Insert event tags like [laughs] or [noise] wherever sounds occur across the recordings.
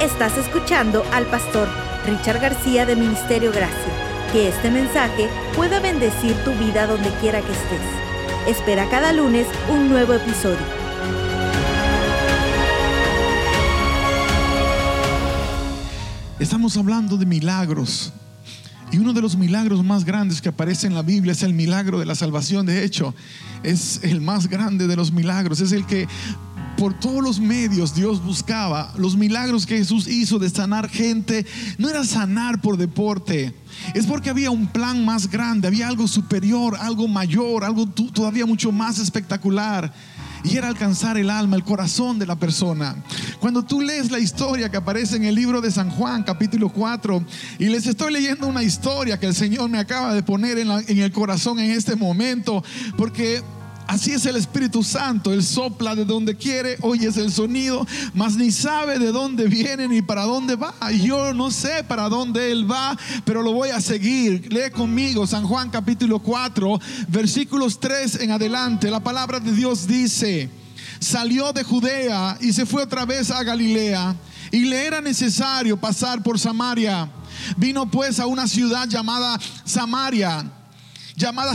Estás escuchando al pastor Richard García de Ministerio Gracia. Que este mensaje pueda bendecir tu vida donde quiera que estés. Espera cada lunes un nuevo episodio. Estamos hablando de milagros. Y uno de los milagros más grandes que aparece en la Biblia es el milagro de la salvación. De hecho, es el más grande de los milagros. Es el que por todos los medios Dios buscaba. Los milagros que Jesús hizo de sanar gente no era sanar por deporte. Es porque había un plan más grande, había algo superior, algo mayor, algo todavía mucho más espectacular y era alcanzar el alma, el corazón de la persona. Cuando tú lees la historia que aparece en el libro de San Juan, capítulo 4, y les estoy leyendo una historia que el Señor me acaba de poner en, en el corazón en este momento, porque Así es el Espíritu Santo, Él sopla de donde quiere, oyes el sonido, mas ni sabe de dónde viene ni para dónde va. Yo no sé para dónde Él va, pero lo voy a seguir. Lee conmigo San Juan capítulo 4, versículos 3 en adelante. La palabra de Dios dice, salió de Judea y se fue otra vez a Galilea y le era necesario pasar por Samaria. Vino pues a una ciudad llamada Samaria llamada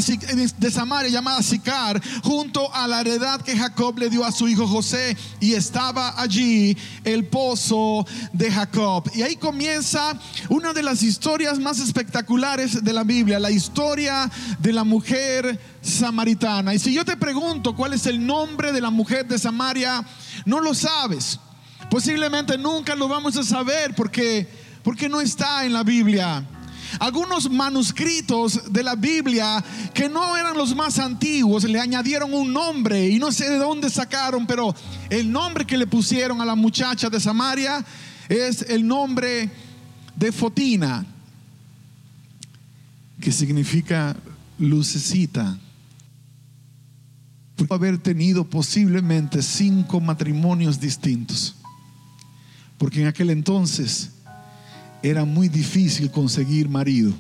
de Samaria llamada Sicar, junto a la heredad que Jacob le dio a su hijo José y estaba allí el pozo de Jacob. Y ahí comienza una de las historias más espectaculares de la Biblia, la historia de la mujer samaritana. Y si yo te pregunto cuál es el nombre de la mujer de Samaria, no lo sabes. Posiblemente nunca lo vamos a saber porque porque no está en la Biblia algunos manuscritos de la Biblia que no eran los más antiguos le añadieron un nombre y no sé de dónde sacaron, pero el nombre que le pusieron a la muchacha de Samaria es el nombre de Fotina, que significa lucecita. Por haber tenido posiblemente cinco matrimonios distintos, porque en aquel entonces era muy difícil conseguir marido.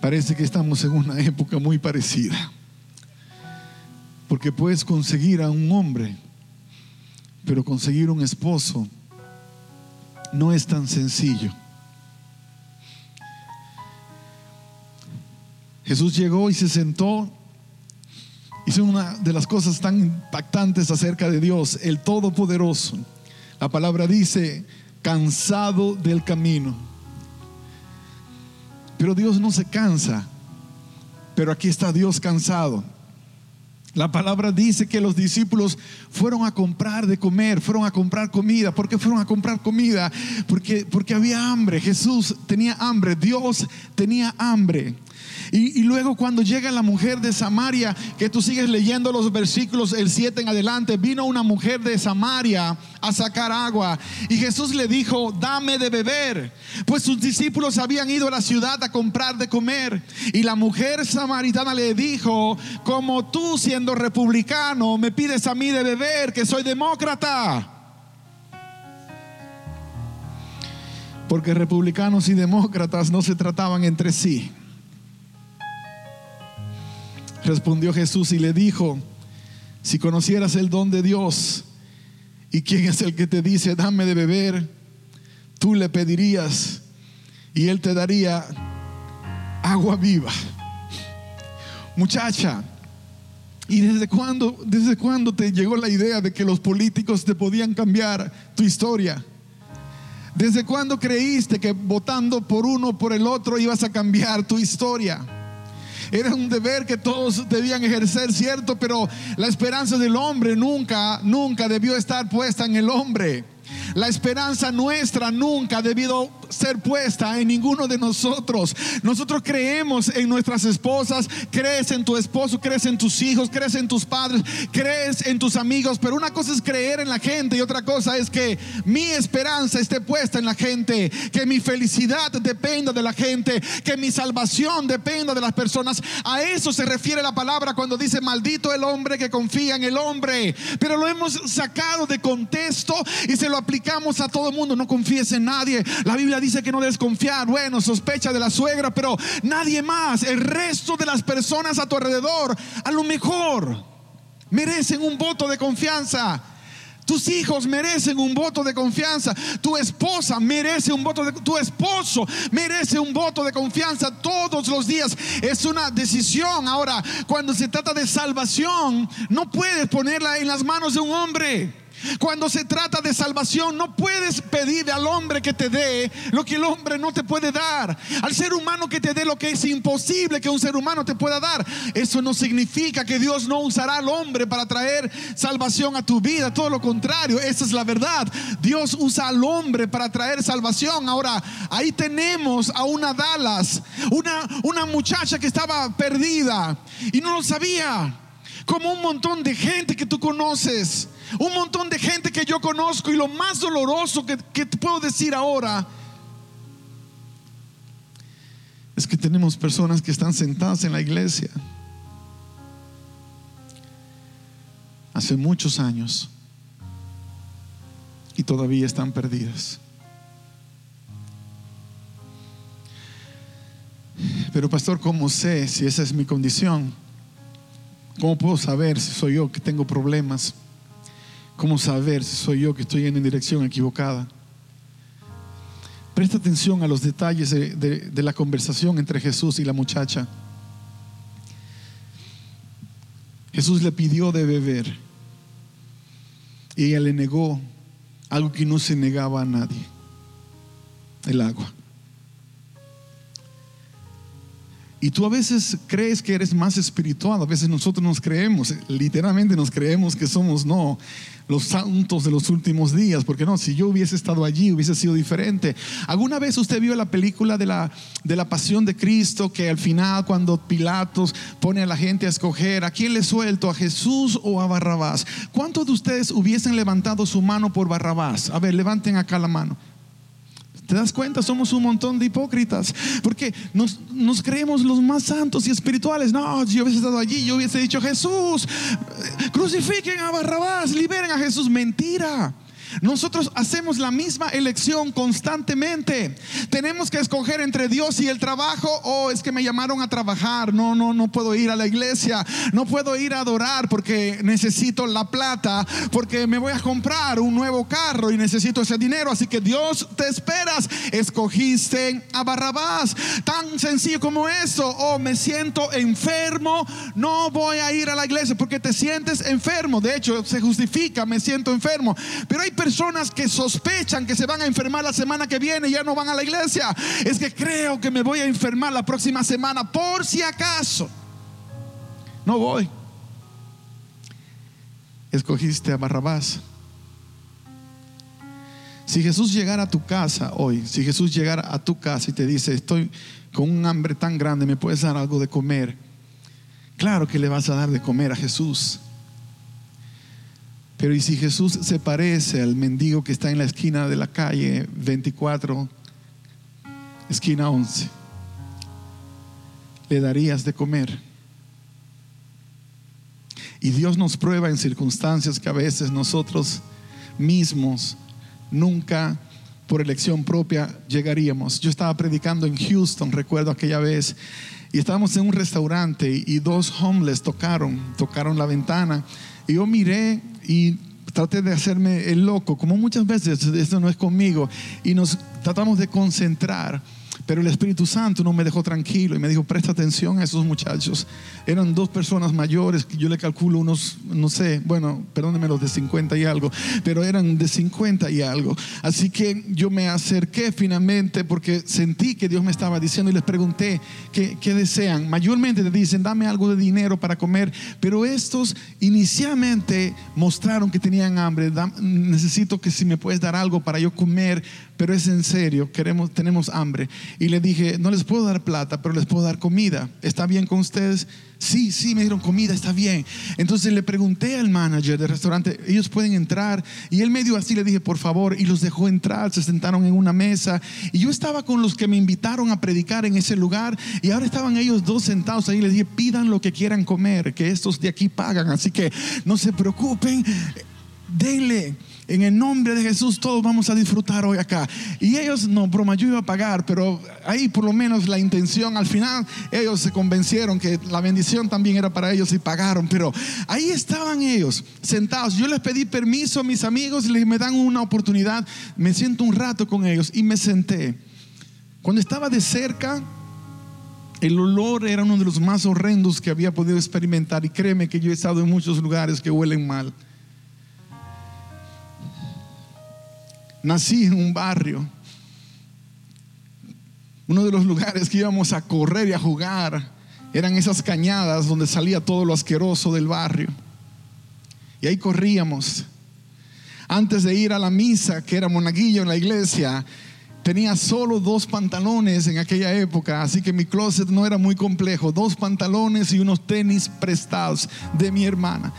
Parece que estamos en una época muy parecida. Porque puedes conseguir a un hombre, pero conseguir un esposo no es tan sencillo. Jesús llegó y se sentó. Hizo una de las cosas tan impactantes acerca de Dios, el Todopoderoso la palabra dice, cansado del camino. Pero Dios no se cansa. Pero aquí está Dios cansado. La palabra dice que los discípulos fueron a comprar de comer, fueron a comprar comida. ¿Por qué fueron a comprar comida? Porque, porque había hambre. Jesús tenía hambre, Dios tenía hambre. Y, luego cuando llega la mujer de Samaria, que tú sigues leyendo los versículos el 7 en adelante, vino una mujer de Samaria a sacar agua. Y Jesús le dijo, dame de beber. Pues sus discípulos habían ido a la ciudad a comprar de comer. Y la mujer samaritana le dijo, como tú siendo republicano me pides a mí de beber, que soy demócrata. Porque republicanos y demócratas no se trataban entre sí. Respondió Jesús y le dijo, si conocieras el don de Dios y quién es el que te dice, dame de beber, tú le pedirías y él te daría agua viva. Muchacha, ¿y desde cuándo, desde cuándo te llegó la idea de que los políticos te podían cambiar tu historia? ¿Desde cuándo creíste que votando por uno o por el otro ibas a cambiar tu historia? Era un deber que todos debían ejercer, cierto, pero la esperanza del hombre nunca, nunca debió estar puesta en el hombre. La esperanza nuestra nunca ha debido ser puesta en ninguno de nosotros. Nosotros creemos en nuestras esposas, crees en tu esposo, crees en tus hijos, crees en tus padres, crees en tus amigos, pero una cosa es creer en la gente y otra cosa es que mi esperanza esté puesta en la gente, que mi felicidad dependa de la gente, que mi salvación dependa de las personas. A eso se refiere la palabra cuando dice maldito el hombre que confía en el hombre, pero lo hemos sacado de contexto y se lo aplicamos a todo mundo, no confíes en nadie. La Biblia dice que no desconfiar. Bueno, sospecha de la suegra, pero nadie más. El resto de las personas a tu alrededor, a lo mejor, merecen un voto de confianza. Tus hijos merecen un voto de confianza. Tu esposa merece un voto de tu esposo merece un voto de confianza todos los días. Es una decisión. Ahora, cuando se trata de salvación, no puedes ponerla en las manos de un hombre. Cuando se trata de salvación, no puedes pedir al hombre que te dé lo que el hombre no te puede dar. Al ser humano que te dé lo que es imposible que un ser humano te pueda dar. Eso no significa que Dios no usará al hombre para traer salvación a tu vida. Todo lo contrario, esa es la verdad. Dios usa al hombre para traer salvación. Ahora, ahí tenemos a una Dallas, una, una muchacha que estaba perdida y no lo sabía. Como un montón de gente que tú conoces un montón de gente que yo conozco y lo más doloroso que, te puedo decir ahora es que tenemos personas que están sentadas en la iglesia hace muchos años y todavía están perdidas. Pero pastor, ¿cómo sé si esa es mi condición? ¿Cómo puedo saber si soy yo que tengo problemas? ¿Cómo saber si soy yo que estoy en dirección equivocada? Presta atención a los detalles de, la conversación entre Jesús y la muchacha. Jesús le pidió de beber y ella le negó algo que no se negaba a nadie, el agua. Y tú a veces crees que eres más espiritual, a veces nosotros nos creemos, literalmente nos creemos que somos, no, los santos de los últimos días, porque no, si yo hubiese estado allí hubiese sido diferente. ¿Alguna vez usted vio la película de la, de la pasión de Cristo que al final cuando Pilatos pone a la gente a escoger a quién le suelto, a Jesús o a Barrabás? ¿Cuántos de ustedes hubiesen levantado su mano por Barrabás? A ver, levanten acá la mano. ¿Te das cuenta? Somos un montón de hipócritas. Porque nos, creemos los más santos y espirituales. No, si yo hubiese estado allí, yo hubiese dicho, Jesús, crucifiquen a Barrabás, liberen a Jesús. Mentira. Nosotros hacemos la misma elección constantemente. Tenemos que escoger entre Dios y el trabajo. Oh, es que me llamaron a trabajar. No, no, no puedo ir a la iglesia. No puedo ir a adorar porque necesito la plata. Porque me voy a comprar un nuevo carro y necesito ese dinero. Así que Dios te esperas. Escogiste a Barrabás. Tan sencillo como eso. Oh, me siento enfermo. No voy a ir a la iglesia porque te sientes enfermo. De hecho, se justifica. Me siento enfermo. Pero hay personas que sospechan que se van a enfermar la semana que viene y ya no van a la iglesia. Es que creo que me voy a enfermar la próxima semana por si acaso. No voy. Escogiste a Barrabás. Si Jesús llegara a tu casa hoy, si Jesús llegara a tu casa y te dice, estoy con un hambre tan grande, ¿me puedes dar algo de comer? Claro que le vas a dar de comer a Jesús. Pero ¿y si Jesús se parece al mendigo que está en la esquina de la calle 24, esquina 11? ¿Le darías de comer? Y Dios nos prueba en circunstancias que a veces nosotros mismos nunca por elección propia llegaríamos. Yo estaba predicando en Houston, recuerdo aquella vez, y estábamos en un restaurante y dos homeless tocaron, tocaron la ventana. Y yo miré y traté de hacerme el loco, como muchas veces esto no es conmigo, y nos tratamos de concentrar. Pero el Espíritu Santo no me dejó tranquilo y me dijo, presta atención a esos muchachos. Eran dos personas mayores, yo le calculo unos, no sé, bueno, perdónenme los de 50 y algo, pero eran de 50 y algo. Así que yo me acerqué finalmente porque sentí que Dios me estaba diciendo y les pregunté qué, qué desean. Mayormente te dicen, dame algo de dinero para comer, pero estos inicialmente mostraron que tenían hambre. necesito que si me puedes dar algo para yo comer, pero es en serio, queremos, tenemos hambre. Y le dije, no les puedo dar plata, pero les puedo dar comida. ¿Está bien con ustedes? Sí, sí, me dieron comida, está bien. Entonces le pregunté al manager del restaurante, ellos pueden entrar. Y él medio así le dije, por favor, y los dejó entrar, se sentaron en una mesa. Y yo estaba con los que me invitaron a predicar en ese lugar. Y ahora estaban ellos dos sentados ahí. Les dije, pidan lo que quieran comer, que estos de aquí pagan. Así que no se preocupen denle. En el nombre de Jesús todos vamos a disfrutar hoy acá. Y ellos, no, broma, yo iba a pagar, pero ahí por lo menos la intención, al final ellos se convencieron que la bendición también era para ellos y pagaron. Pero ahí estaban ellos sentados. Yo les pedí permiso a mis amigos y les me dan una oportunidad. Me siento un rato con ellos y me senté. Cuando estaba de cerca, el olor era uno de los más horrendos que había podido experimentar. Y créeme que yo he estado en muchos lugares que huelen mal. Nací en un barrio, uno de los lugares que íbamos a correr y a jugar eran esas cañadas donde salía todo lo asqueroso del barrio. Y ahí corríamos. Antes de ir a la misa, que era monaguillo en la iglesia, tenía solo dos pantalones en aquella época, así que mi closet no era muy complejo. Dos pantalones y unos tenis prestados de mi hermana.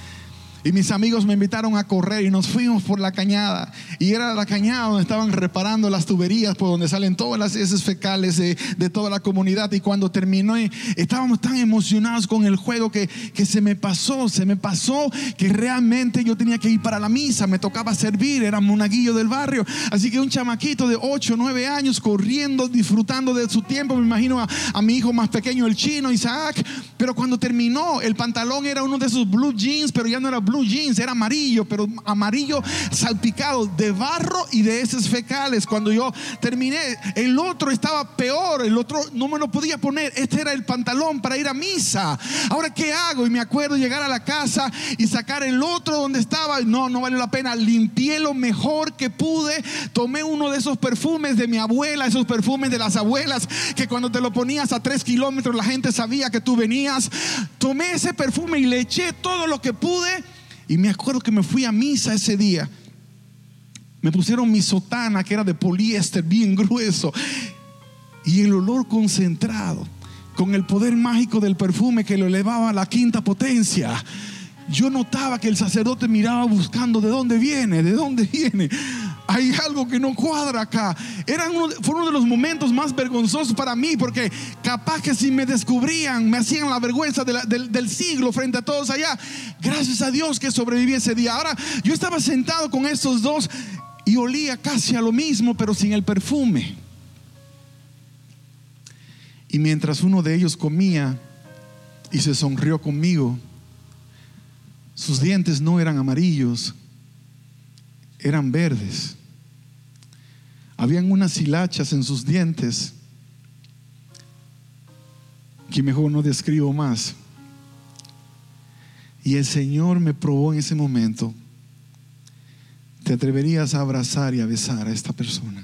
Y mis amigos me invitaron a correr y nos fuimos por la cañada. Y era la cañada donde estaban reparando las tuberías por donde salen todas las heces fecales de, toda la comunidad. Y cuando terminó, estábamos tan emocionados con el juego que, que se me pasó, se me pasó que realmente yo tenía que ir para la misa. Me tocaba servir, era monaguillo del barrio. Así que un chamaquito de 8, 9 años corriendo, disfrutando de su tiempo. Me imagino a, a mi hijo más pequeño, el chino, Isaac. Pero cuando terminó, el pantalón era uno de esos blue jeans, pero ya no era blue blue jeans, era amarillo, pero amarillo salpicado de barro y de heces fecales. Cuando yo terminé, el otro estaba peor, el otro no me lo podía poner. Este era el pantalón para ir a misa. Ahora, ¿qué hago? Y me acuerdo llegar a la casa y sacar el otro donde estaba. No, no vale la pena. Limpié lo mejor que pude. Tomé uno de esos perfumes de mi abuela, esos perfumes de las abuelas, que cuando te lo ponías a tres kilómetros la gente sabía que tú venías. Tomé ese perfume y le eché todo lo que pude y me acuerdo que me fui a misa ese día. Me pusieron mi sotana que era de poliéster bien [laughs] grueso. Y el olor concentrado, con el poder mágico del perfume que lo elevaba a la quinta potencia. Yo notaba que el sacerdote miraba buscando de dónde viene, de dónde viene hay algo que no cuadra acá. Eran fue uno de los momentos más vergonzosos para mí, porque capaz que si me descubrían, me hacían la vergüenza del, del, siglo frente a todos allá. Gracias a Dios que sobreviví ese día. Ahora, yo estaba sentado con estos dos y olía casi a lo mismo, pero sin el perfume. Y mientras uno de ellos comía y se sonrió conmigo, sus dientes no eran amarillos, eran verdes. Habían unas hilachas en sus dientes que mejor no describo más. Y el Señor me probó en ese momento. ¿Te atreverías a abrazar y a besar a esta persona?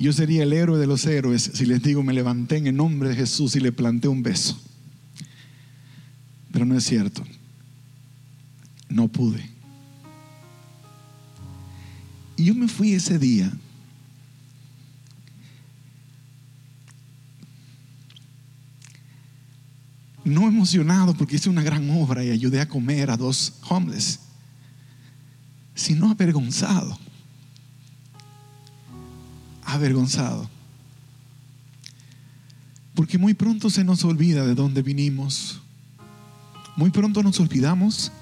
Yo sería el héroe de los héroes si les digo me levanté en el nombre de Jesús y le planté un beso. Pero no es cierto. No pude. Y yo me fui ese día. No emocionado porque hice una gran obra y ayudé a comer a dos homeless, sino avergonzado. Avergonzado. Porque muy pronto se nos olvida de dónde vinimos. Muy pronto nos olvidamos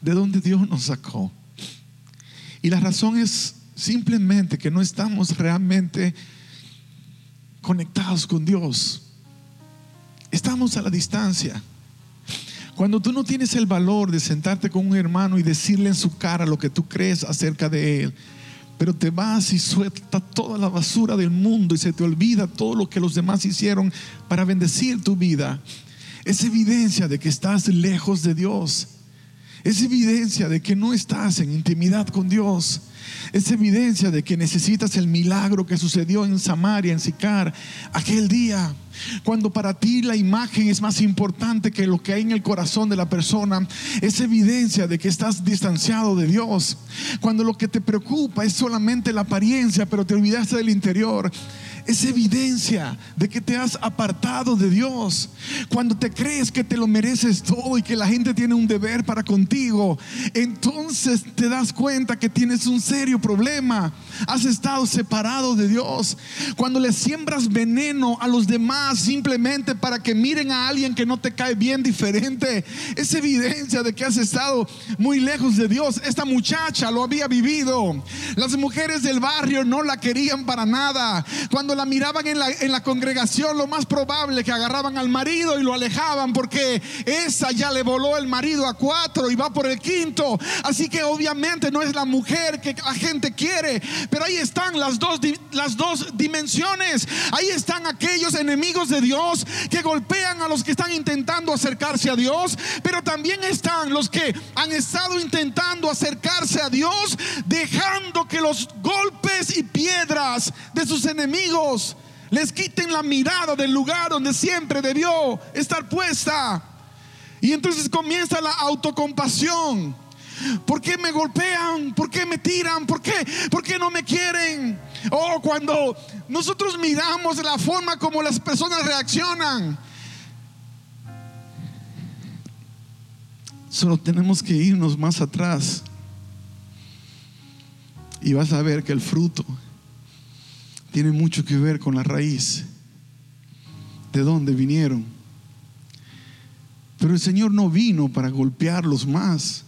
de dónde Dios nos sacó. Y la razón es simplemente que no estamos realmente conectados con Dios. Estamos a la distancia. Cuando tú no tienes el valor de sentarte con un hermano y decirle en su cara lo que tú crees acerca de él, pero te vas y sueltas toda la basura del mundo y se te olvida todo lo que los demás hicieron para bendecir tu vida, es evidencia de que estás lejos de Dios. Es evidencia de que no estás en intimidad con Dios. Es evidencia de que necesitas el milagro que sucedió en Samaria, en Sicar, aquel día. Cuando para ti la imagen es más importante que lo que hay en el corazón de la persona, es evidencia de que estás distanciado de Dios. Cuando lo que te preocupa es solamente la apariencia, pero te olvidaste del interior, es evidencia de que te has apartado de Dios. Cuando te crees que te lo mereces todo y que la gente tiene un deber para contigo, entonces te das cuenta que tienes un serio problema. Has estado separado de Dios. Cuando le siembras veneno a los demás simplemente para que miren a alguien que no te cae bien diferente, es evidencia de que has estado muy lejos de Dios. Esta muchacha lo había vivido. Las mujeres del barrio no la querían para nada. Cuando la miraban en la, en la congregación, lo más probable que agarraban al marido y lo alejaban porque esa ya le voló el marido a cuatro y va por el quinto. Así que obviamente no es la mujer que la gente quiere, pero ahí están las dos, las dos dimensiones. Ahí están aquellos enemigos de Dios que golpean a los que están intentando acercarse a Dios, pero también están los que han estado intentando acercarse a Dios, dejando que los golpes y piedras de sus enemigos les quiten la mirada del lugar donde siempre debió estar puesta. Y entonces comienza la autocompasión. ¿Por qué me golpean? ¿Por qué me tiran? ¿Por qué, ¿Por qué no me quieren? Oh, cuando nosotros miramos la forma como las personas reaccionan. Solo tenemos que irnos más atrás. Y vas a ver que el fruto tiene mucho que ver con la raíz. ¿De dónde vinieron? Pero el Señor no vino para golpearlos más.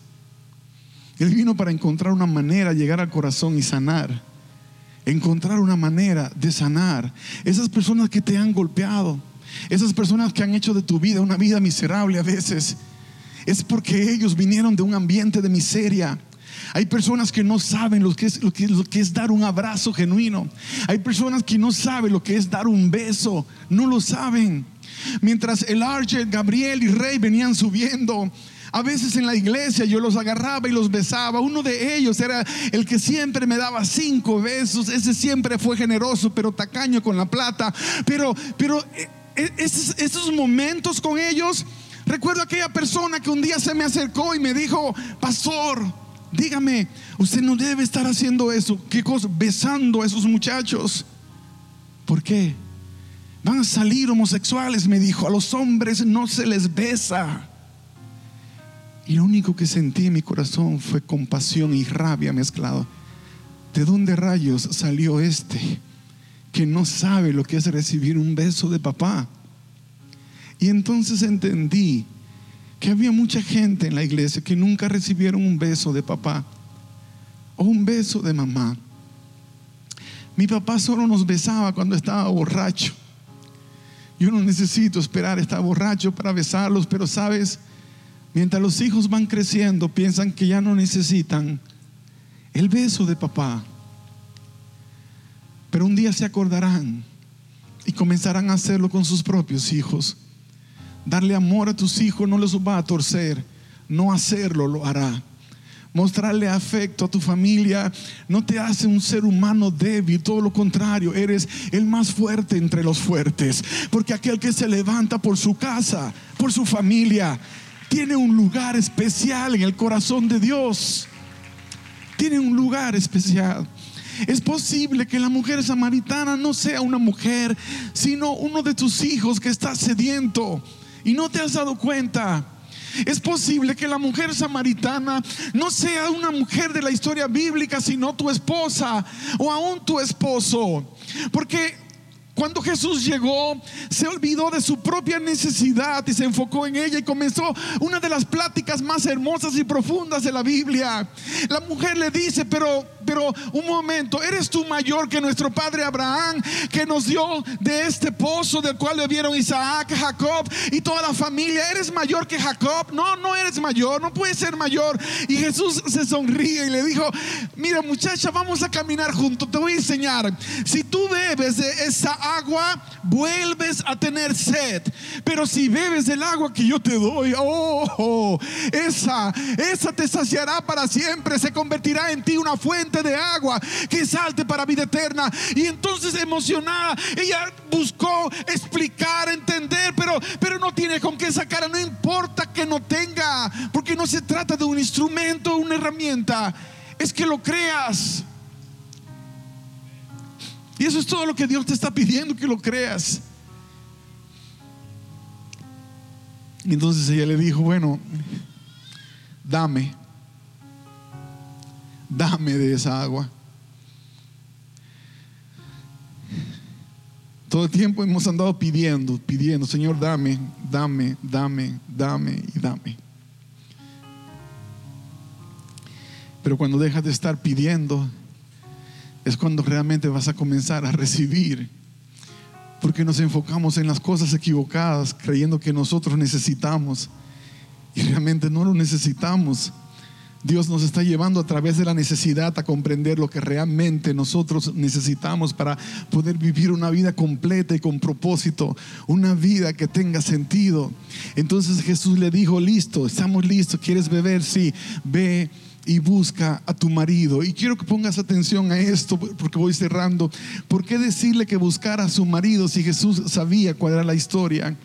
Él vino para encontrar una manera, llegar al corazón y sanar. Encontrar una manera de sanar. Esas personas que te han golpeado, esas personas que han hecho de tu vida una vida miserable a veces, es porque ellos vinieron de un ambiente de miseria. Hay personas que no saben lo que, es, dar un abrazo genuino. Hay personas que no saben lo que es dar un beso. No lo saben. Mientras el Archer, Gabriel y Rey venían subiendo, a veces en la iglesia yo los agarraba y los besaba. Uno de ellos era el que siempre me daba cinco besos. Ese siempre fue generoso, pero tacaño con la plata. Pero, pero eh, eh, esos, esos momentos con ellos, recuerdo aquella persona que un día se me acercó y me dijo, pastor, dígame, usted no debe estar haciendo eso. ¿Qué cosa? Besando a esos muchachos. ¿Por qué? Van a salir homosexuales, me dijo. A los hombres no se les besa. Y lo único que sentí en mi corazón fue compasión y rabia mezclado. ¿De dónde rayos salió este que no sabe lo que es recibir un beso de papá? Y entonces entendí que había mucha gente en la iglesia que nunca recibieron un beso de papá o un beso de mamá. Mi papá solo nos besaba cuando estaba borracho. Yo no necesito esperar estar borracho para besarlos, pero sabes, Mientras los hijos van creciendo, piensan que ya no necesitan el beso de papá. Pero un día se acordarán y comenzarán a hacerlo con sus propios hijos. Darle amor a tus hijos no les va a torcer, no hacerlo lo hará. Mostrarle afecto a tu familia no te hace un ser humano débil, todo lo contrario, eres el más fuerte entre los fuertes. Porque aquel que se levanta por su casa, por su familia, tiene un lugar especial en el corazón de Dios. Tiene un lugar especial. Es posible que la mujer samaritana no sea una mujer, sino uno de tus hijos que está sediento y no te has dado cuenta. Es posible que la mujer samaritana no sea una mujer de la historia bíblica, sino tu esposa o aún tu esposo. Porque cuando Jesús llegó, se olvidó de su propia necesidad y se enfocó en ella y comenzó una de las pláticas más hermosas y profundas de la Biblia. La mujer le dice, pero, pero un momento, ¿eres tú mayor que nuestro padre Abraham, que nos dio de este pozo del cual bebieron Isaac, Jacob y toda la familia? ¿Eres mayor que Jacob? No, no eres mayor, no puedes ser mayor. Y Jesús se sonríe y le dijo, mira muchacha, vamos a caminar juntos, te voy a enseñar. Si tú bebes de esa agua, vuelves a tener sed. Pero si bebes del agua que yo te doy, oh, esa, esa te saciará para siempre. Se convertirá en ti una fuente de agua que salte para vida eterna. Y entonces emocionada, ella buscó explicar, entender, pero, pero no tiene con qué sacar. No importa que no tenga, porque no se trata de un instrumento, una herramienta. Es que lo creas. Y eso es todo lo que Dios te está pidiendo que lo creas. Y entonces ella le dijo, bueno, dame, dame de esa agua. Todo el tiempo hemos andado pidiendo, pidiendo, Señor, dame, dame, dame, dame y dame. Pero cuando dejas de estar pidiendo, es cuando realmente vas a comenzar a recibir. Porque nos enfocamos en las cosas equivocadas, creyendo que nosotros necesitamos. Y realmente no lo necesitamos. Dios nos está llevando a través de la necesidad a comprender lo que realmente nosotros necesitamos para poder vivir una vida completa y con propósito, una vida que tenga sentido. Entonces Jesús le dijo, listo, estamos listos, ¿quieres beber? Sí, ve y busca a tu marido. Y quiero que pongas atención a esto porque voy cerrando. ¿Por qué decirle que buscara a su marido si Jesús sabía cuál era la historia?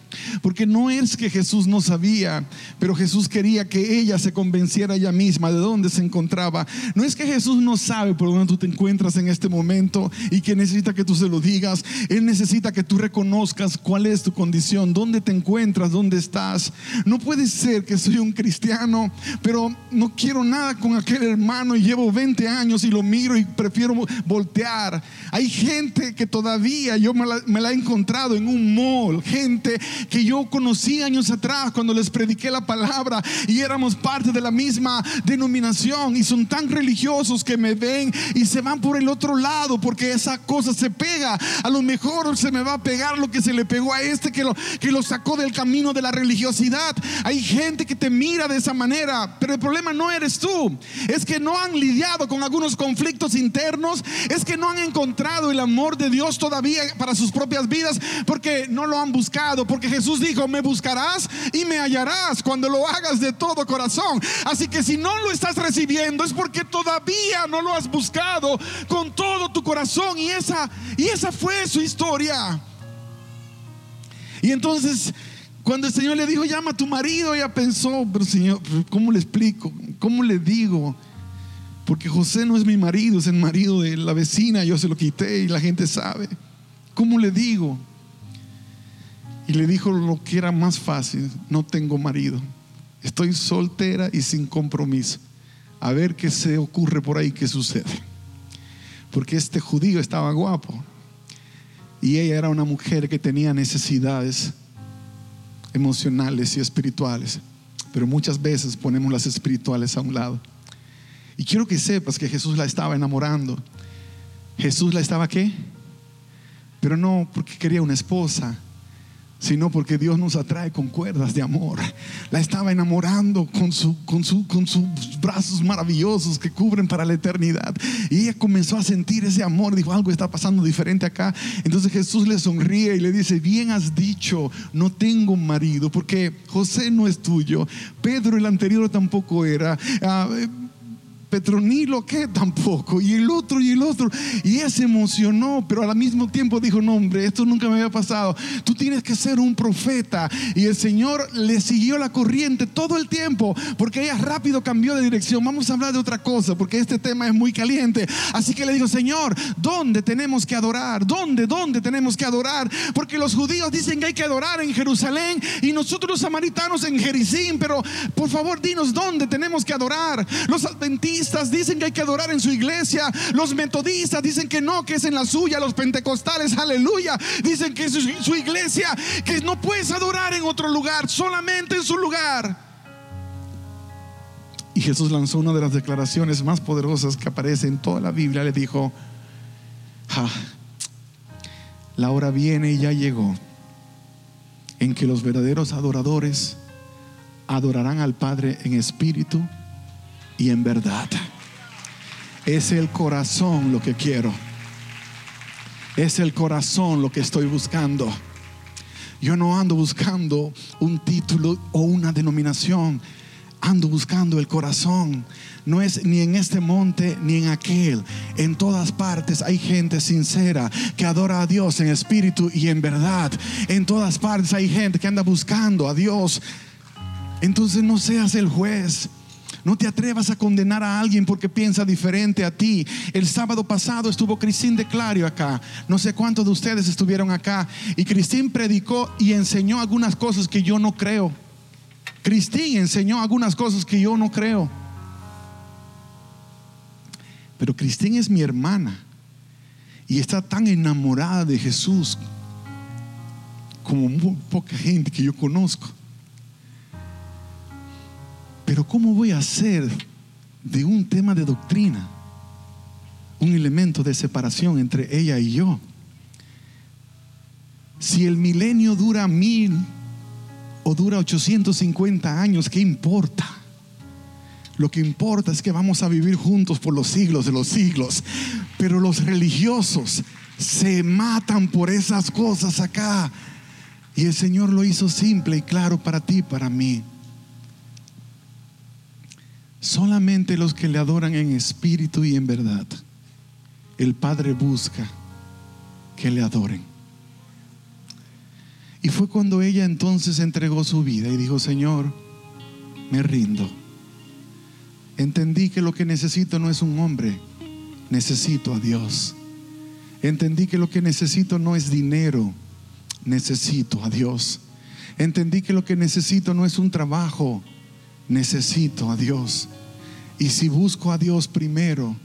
Porque no es que Jesús no sabía, pero Jesús quería que ella se convenciera ella misma de dónde se encontraba. No es que Jesús no sabe por dónde tú te encuentras en este momento y que necesita que tú se lo digas. Él necesita que tú reconozcas cuál es tu condición, dónde te encuentras, dónde estás. No puede ser que soy un cristiano, pero no quiero nada con aquel hermano y llevo 20 años y lo miro y prefiero voltear. Hay gente que todavía yo me la, he encontrado en un mall, gente que yo conocí años atrás cuando les prediqué la palabra y éramos parte de la misma denominación y son tan religiosos que me ven y se van por el otro lado porque esa cosa se pega. A lo mejor se me va a pegar lo que se le pegó a este que lo, que lo sacó del camino de la religiosidad. Hay gente que te mira de esa manera, pero el problema no eres tú. Es que no han lidiado con algunos conflictos internos, es que no han encontrado el amor de Dios todavía para sus propias vidas porque no lo han buscado, porque Jesús dijo, me buscarás y me hallarás cuando lo hagas de todo corazón. Así que si no lo estás recibiendo es porque todavía no lo has buscado con todo tu corazón y esa y esa fue su historia. Y entonces cuando el Señor le dijo, llama a tu marido, ella pensó, pero Señor, ¿cómo le explico? ¿Cómo le digo? Porque José no es mi marido, es el marido de la vecina, yo se lo quité y la gente sabe. ¿Cómo le digo? Y le dijo lo que era más fácil, no tengo marido, estoy soltera y sin compromiso. A ver qué se ocurre por ahí, qué sucede. Porque este judío estaba guapo y ella era una mujer que tenía necesidades emocionales y espirituales. Pero muchas veces ponemos las espirituales a un lado. Y quiero que sepas que Jesús la estaba enamorando. Jesús la estaba qué? Pero no porque quería una esposa sino porque Dios nos atrae con cuerdas de amor. La estaba enamorando con, su, con, su, con sus brazos maravillosos que cubren para la eternidad. Y ella comenzó a sentir ese amor, dijo, algo está pasando diferente acá. Entonces Jesús le sonríe y le dice, bien has dicho, no tengo marido, porque José no es tuyo, Pedro el anterior tampoco era. Ah, Petronilo que tampoco, y el otro y el otro. Y ella se emocionó, pero al mismo tiempo dijo, no hombre, esto nunca me había pasado. Tú tienes que ser un profeta. Y el Señor le siguió la corriente todo el tiempo, porque ella rápido cambió de dirección. Vamos a hablar de otra cosa, porque este tema es muy caliente. Así que le dijo, Señor, ¿dónde tenemos que adorar? ¿Dónde, dónde tenemos que adorar? Porque los judíos dicen que hay que adorar en Jerusalén y nosotros los samaritanos en Jericín, pero por favor dinos dónde tenemos que adorar. Los adventistas dicen que hay que adorar en su iglesia. Los metodistas dicen que no, que es en la suya. Los pentecostales, aleluya, dicen que es su iglesia, que no puedes adorar en otro lugar, solamente en su lugar. Y Jesús lanzó una de las declaraciones más poderosas que aparece en toda la Biblia. Le dijo, la hora viene y ya llegó en que los verdaderos adoradores adorarán al Padre en espíritu y en verdad. Es el corazón lo que quiero. Es el corazón lo que estoy buscando. Yo no ando buscando un título o una denominación. Ando buscando el corazón. No es ni en este monte ni en aquel. En todas partes hay gente sincera que adora a Dios en espíritu y en verdad. En todas partes hay gente que anda buscando a Dios. Entonces no seas el juez. No te atrevas a condenar a alguien porque piensa diferente a ti. El sábado pasado estuvo Cristín de Clario acá. No sé cuántos de ustedes estuvieron acá. Y Cristín predicó y enseñó algunas cosas que yo no creo. Cristín enseñó algunas cosas que yo no creo. Pero Cristín es mi hermana y está tan enamorada de Jesús como muy poca gente que yo conozco. Pero ¿cómo voy a hacer de un tema de doctrina un elemento de separación entre ella y yo? Si el milenio dura mil o dura 850 años, ¿qué importa? Lo que importa es que vamos a vivir juntos por los siglos de los siglos. Pero los religiosos se matan por esas cosas acá. Y el Señor lo hizo simple y claro para ti, para mí. Solamente los que le adoran en espíritu y en verdad, el Padre busca que le adoren. Y fue cuando ella entonces entregó su vida y dijo, Señor, me rindo. Entendí que lo que necesito no es un hombre, necesito a Dios. Entendí que lo que necesito no es dinero, necesito a Dios. Entendí que lo que necesito no es un trabajo, necesito a Dios. Y si busco a Dios primero,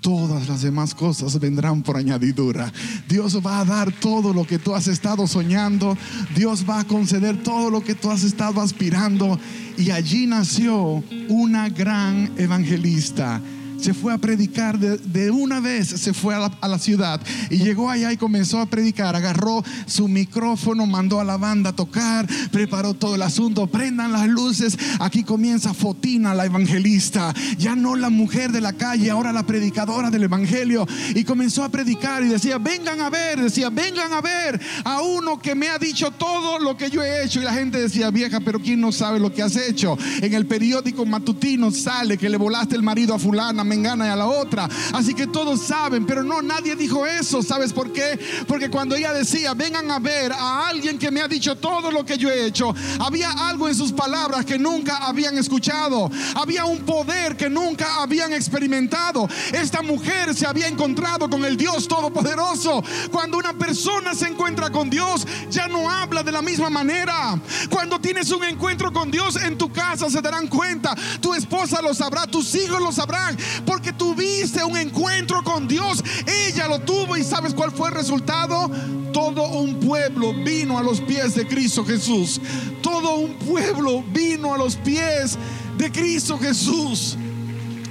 todas las demás cosas vendrán por añadidura. Dios va a dar todo lo que tú has estado soñando. Dios va a conceder todo lo que tú has estado aspirando. Y allí nació una gran evangelista se fue a predicar de, una vez, se fue a la, ciudad y llegó allá y comenzó a predicar. Agarró su micrófono, mandó a la banda a tocar, preparó todo el asunto. Prendan las luces. Aquí comienza Fotina, la evangelista. Ya no la mujer de la calle, ahora la predicadora del evangelio. Y comenzó a predicar y decía: Vengan a ver, decía: Vengan a ver a uno que me ha dicho todo lo que yo he hecho. Y la gente decía: Vieja, pero ¿quién no sabe lo que has hecho? En el periódico matutino sale que le volaste el marido a Fulana Gana y a la otra. Así que todos saben, pero no, nadie dijo eso. ¿Sabes por qué? Porque cuando ella decía, vengan a ver a alguien que me ha dicho todo lo que yo he hecho, había algo en sus palabras que nunca habían escuchado. Había un poder que nunca habían experimentado. Esta mujer se había encontrado con el Dios Todopoderoso. Cuando una persona se encuentra con Dios, ya no habla de la misma manera. Cuando tienes un encuentro con Dios en tu casa, se darán cuenta. Tu esposa lo sabrá, tus hijos lo sabrán porque tuviste un encuentro con Dios. Ella lo tuvo y ¿sabes cuál fue el resultado? Todo un pueblo vino a los pies de Cristo Jesús. Todo un pueblo vino a los pies de Cristo Jesús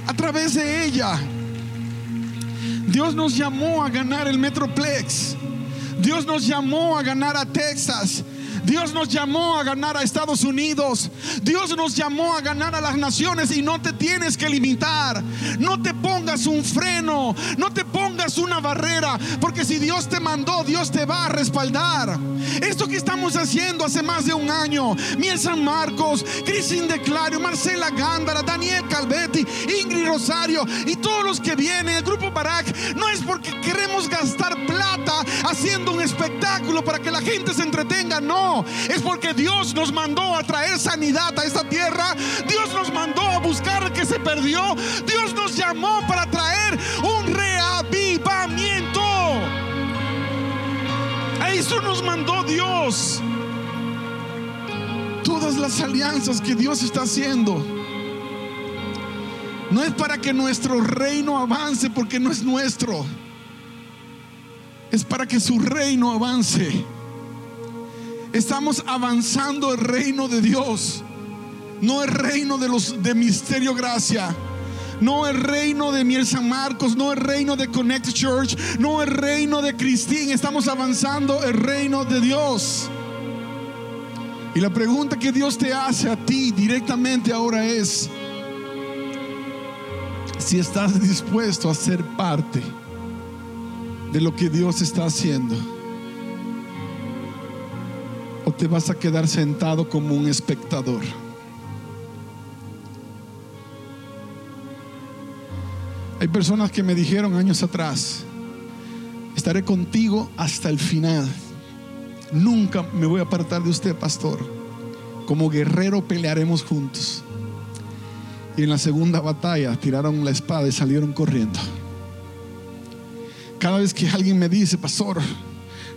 a través de ella. Dios nos llamó a ganar el Metroplex. Dios nos llamó a ganar a Texas. Dios nos llamó a ganar a Estados Unidos. Dios nos llamó a ganar a las naciones y no te tienes que limitar. No te pongas un freno, no te pongas una barrera, porque si Dios te mandó, Dios te va a respaldar. Esto que estamos haciendo hace más de un año, Miel San Marcos, Cristín Declario, Marcela Gándara, Daniel Calvetti, Ingrid Rosario y todos los que vienen, el grupo Barak, no es porque queremos gastar plata haciendo un espectáculo para que la gente se entretenga, no es porque Dios nos mandó a traer sanidad a esta tierra. Dios nos mandó a buscar al que se perdió. Dios nos llamó para traer un reavivamiento. A eso nos mandó Dios. Todas las alianzas que Dios está haciendo. No es para que nuestro reino avance porque no es nuestro. Es para que su reino avance. Estamos avanzando el reino de Dios, no el reino de los de Misterio Gracia. No el reino de Miel San Marcos, no el reino de Connect Church, no el reino de Cristín. Estamos avanzando el reino de Dios. Y la pregunta que Dios te hace a ti directamente ahora es si estás dispuesto a ser parte de lo que Dios está haciendo o te vas a quedar sentado como un espectador. Hay personas que me dijeron años atrás, estaré contigo hasta el final. Nunca me voy a apartar de usted, pastor. Como guerrero pelearemos juntos. Y en la segunda batalla tiraron la espada y salieron corriendo. Cada vez que alguien me dice, pastor,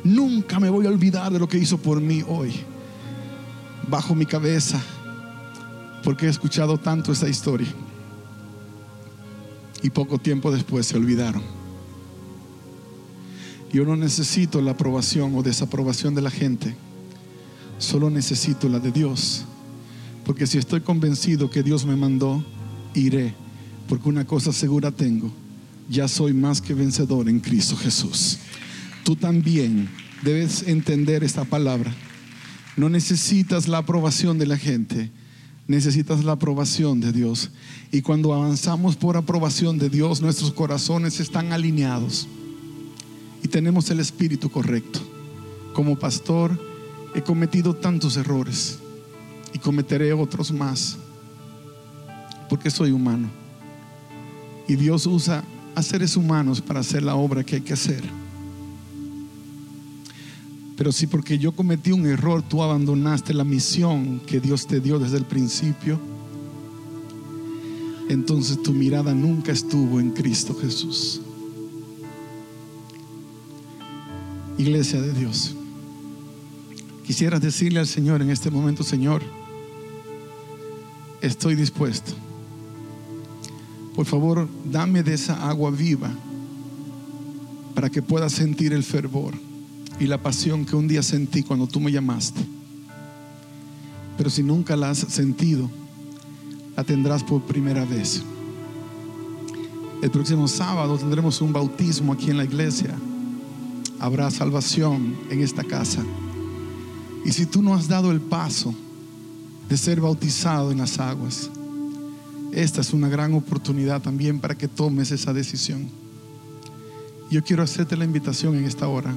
nunca me voy a olvidar de lo que hizo por mí hoy, bajo mi cabeza, porque he escuchado tanto esta historia. Y poco tiempo después se olvidaron. Yo no necesito la aprobación o desaprobación de la gente, solo necesito la de Dios. Porque si estoy convencido que Dios me mandó, iré, porque una cosa segura tengo, ya soy más que vencedor en Cristo Jesús. Tú también debes entender esta palabra. No necesitas la aprobación de la gente, necesitas la aprobación de Dios. Y cuando avanzamos por aprobación de Dios, nuestros corazones están alineados y tenemos el espíritu correcto. Como pastor he cometido tantos errores y cometeré otros más porque soy humano. Y Dios usa a seres humanos para hacer la obra que hay que hacer. Pero si porque yo cometí un error, tú abandonaste la misión que Dios te dio desde el principio, entonces tu mirada nunca estuvo en Cristo Jesús. Iglesia de Dios, quisiera decirle al Señor en este momento, Señor, estoy dispuesto. Por favor, dame de esa agua viva para que pueda sentir el fervor y la pasión que un día sentí cuando tú me llamaste. Pero si nunca la has sentido, la tendrás por primera vez. El próximo sábado tendremos un bautismo aquí en la iglesia. Habrá salvación en esta casa. Y si tú no has dado el paso de ser bautizado en las aguas, esta es una gran oportunidad también para que tomes esa decisión. Yo quiero hacerte la invitación en esta hora.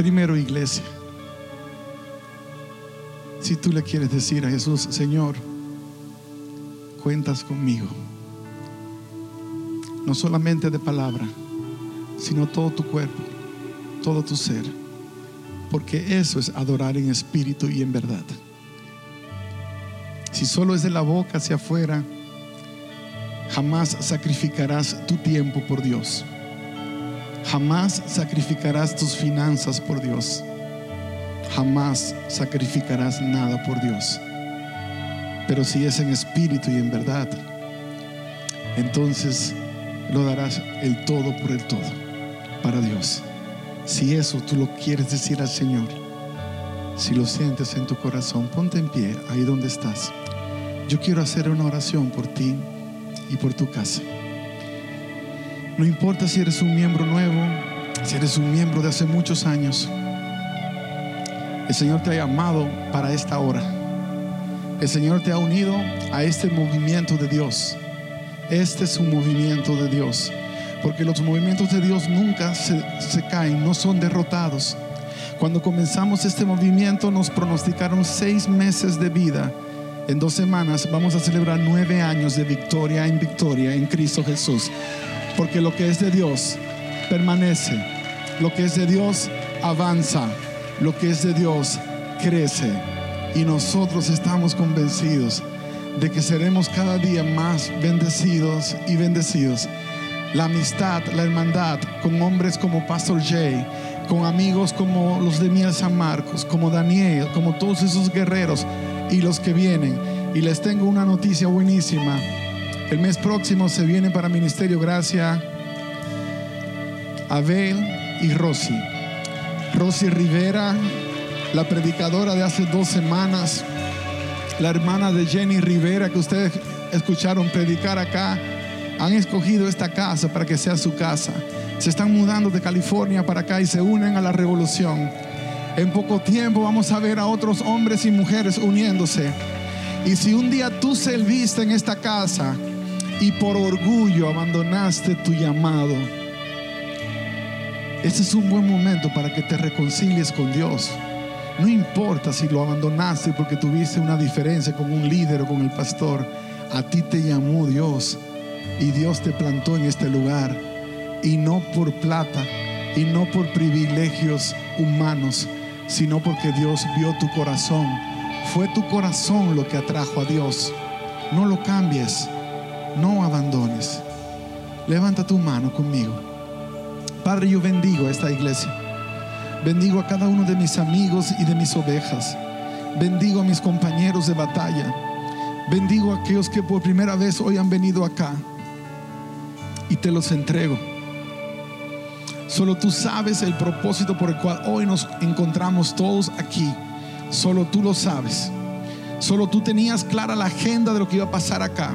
Primero, iglesia, si tú le quieres decir a Jesús, Señor, cuentas conmigo, no solamente de palabra, sino todo tu cuerpo, todo tu ser, porque eso es adorar en espíritu y en verdad. Si solo es de la boca hacia afuera, jamás sacrificarás tu tiempo por Dios. Jamás sacrificarás tus finanzas por Dios. Jamás sacrificarás nada por Dios. Pero si es en espíritu y en verdad, entonces lo darás el todo por el todo para Dios. Si eso tú lo quieres decir al Señor, si lo sientes en tu corazón, ponte en pie ahí donde estás. Yo quiero hacer una oración por ti y por tu casa. No importa si eres un miembro nuevo, si eres un miembro de hace muchos años. El Señor te ha llamado para esta hora. El Señor te ha unido a este movimiento de Dios. Este es un movimiento de Dios. Porque los movimientos de Dios nunca se, caen, no son derrotados. Cuando comenzamos este movimiento nos pronosticaron seis meses de vida. En dos semanas vamos a celebrar nueve años de victoria en victoria en Cristo Jesús. Porque lo que es de Dios permanece. Lo que es de Dios avanza. Lo que es de Dios crece. Y nosotros estamos convencidos de que seremos cada día más bendecidos y bendecidos. La amistad, la hermandad con hombres como Pastor Jay, con amigos como los de Miel San Marcos, como Daniel, como todos esos guerreros y los que vienen. Y les tengo una noticia buenísima. El mes próximo se viene para Ministerio Gracia Abel y Rosy. Rosy Rivera, la predicadora de hace dos semanas, la hermana de Jenny Rivera que ustedes escucharon predicar acá, han escogido esta casa para que sea su casa se están mudando de California para acá y se unen a la revolución. En poco tiempo vamos a ver a otros hombres y mujeres uniéndose. Y si un día tú serviste en esta casa y por orgullo abandonaste tu llamado, este es un buen momento para que te reconcilies con Dios. No importa si lo abandonaste porque tuviste una diferencia con un líder o con el pastor. A ti te llamó Dios y Dios te plantó en este lugar y no por plata y no por privilegios humanos, sino porque Dios vio tu corazón. Fue tu corazón lo que atrajo a Dios. No lo cambies, no abandones. Levanta tu mano conmigo. Padre, yo bendigo a esta iglesia. Bendigo a cada uno de mis amigos y de mis ovejas. Bendigo a mis compañeros de batalla. Bendigo a aquellos que por primera vez hoy han venido acá. Y te los entrego. Solo tú sabes el propósito por el cual hoy nos encontramos todos aquí. Solo tú lo sabes. Solo tú tenías clara la agenda de lo que iba a pasar acá.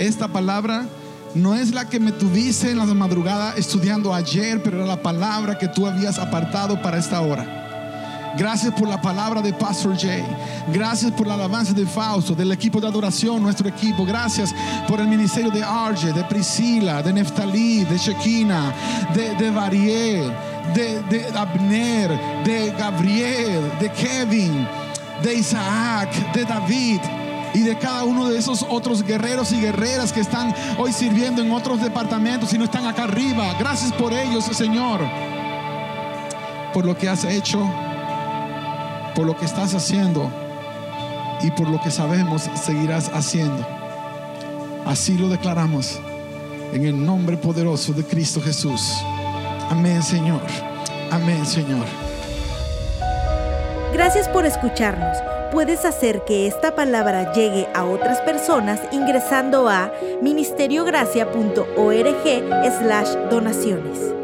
Esta palabra no es la que me tuviste en la madrugada estudiando ayer, pero era la palabra que tú habías apartado para esta hora. Gracias por la palabra de Pastor Jay. Gracias por la alabanza de Fausto, del equipo de adoración, nuestro equipo. Gracias por el ministerio de Arge, de Priscila, de Neftalí, de Shekina, de, de Variel, de, de Abner, de Gabriel, de Kevin, de Isaac, de David y de cada uno de esos otros guerreros y guerreras que están hoy sirviendo en otros departamentos y no están acá arriba. Gracias por ellos, Señor, por lo que has hecho por lo que estás haciendo y por lo que sabemos seguirás haciendo. Así lo declaramos en el nombre poderoso de Cristo Jesús. Amén, Señor. Amén, Señor. Gracias por escucharnos. Puedes hacer que esta palabra llegue a otras personas ingresando a ministeriogracia.org slash donaciones.